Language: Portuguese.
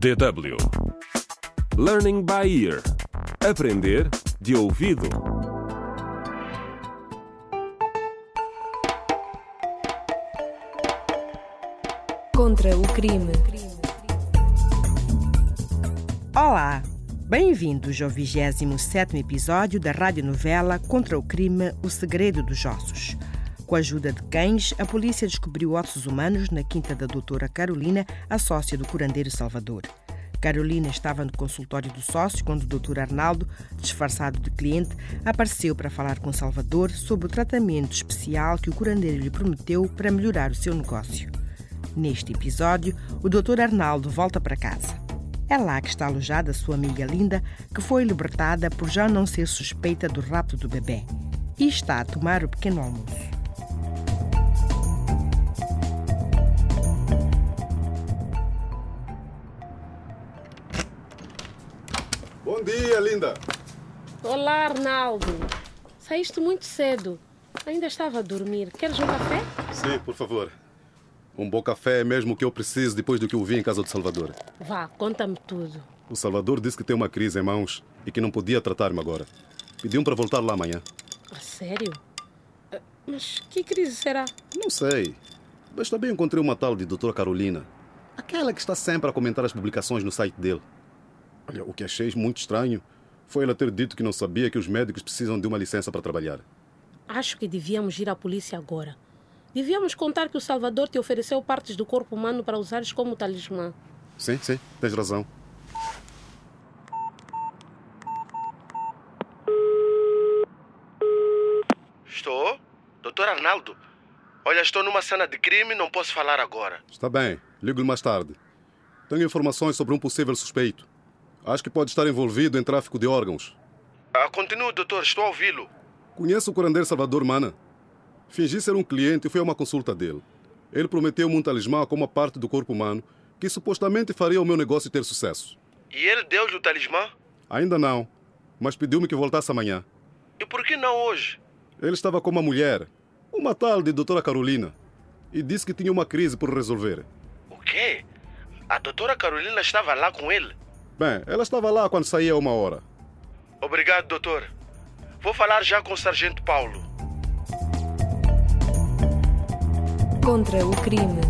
DW Learning by Ear Aprender de ouvido. Contra o crime. Olá! Bem-vindos ao 27 episódio da radionovela Contra o Crime O Segredo dos Ossos. Com a ajuda de cães, a polícia descobriu ossos humanos na quinta da doutora Carolina, a sócia do curandeiro Salvador. Carolina estava no consultório do sócio quando o doutor Arnaldo, disfarçado de cliente, apareceu para falar com Salvador sobre o tratamento especial que o curandeiro lhe prometeu para melhorar o seu negócio. Neste episódio, o doutor Arnaldo volta para casa. É lá que está alojada sua amiga Linda, que foi libertada por já não ser suspeita do rapto do bebê. E está a tomar o pequeno almoço. Bom dia, linda. Olá, Arnaldo. Saíste muito cedo. Ainda estava a dormir. Queres um café? Sim, por favor. Um bom café é mesmo o que eu preciso depois do que eu vi em casa do Salvador. Vá, conta-me tudo. O Salvador disse que tem uma crise em mãos e que não podia tratar-me agora. Pediu-me para voltar lá amanhã. A sério? Ah, Mas que crise será? Não sei. Mas também encontrei uma tal de doutora Carolina. Aquela que está sempre a comentar as publicações no site dele. Olha, o que achei muito estranho foi ela ter dito que não sabia que os médicos precisam de uma licença para trabalhar. Acho que devíamos ir à polícia agora. Devíamos contar que o Salvador te ofereceu partes do corpo humano para usares como talismã. Sim, sim, tens razão. Estou? Doutor Arnaldo? Olha, estou numa cena de crime, não posso falar agora. Está bem, ligo-lhe mais tarde. Tenho informações sobre um possível suspeito. Acho que pode estar envolvido em tráfico de órgãos. Ah, continue, doutor, estou a ouvi-lo. Conheço o curandeiro Salvador Mana. Fingi ser um cliente e fui a uma consulta dele. Ele prometeu-me um talismã como uma parte do corpo humano que supostamente faria o meu negócio ter sucesso. E ele deu-lhe o talismã? Ainda não, mas pediu-me que voltasse amanhã. E por que não hoje? Ele estava com uma mulher, uma tal de doutora Carolina, e disse que tinha uma crise por resolver. O quê? A doutora Carolina estava lá com ele? Bem, ela estava lá quando saía uma hora. Obrigado, doutor. Vou falar já com o sargento Paulo. Contra o crime.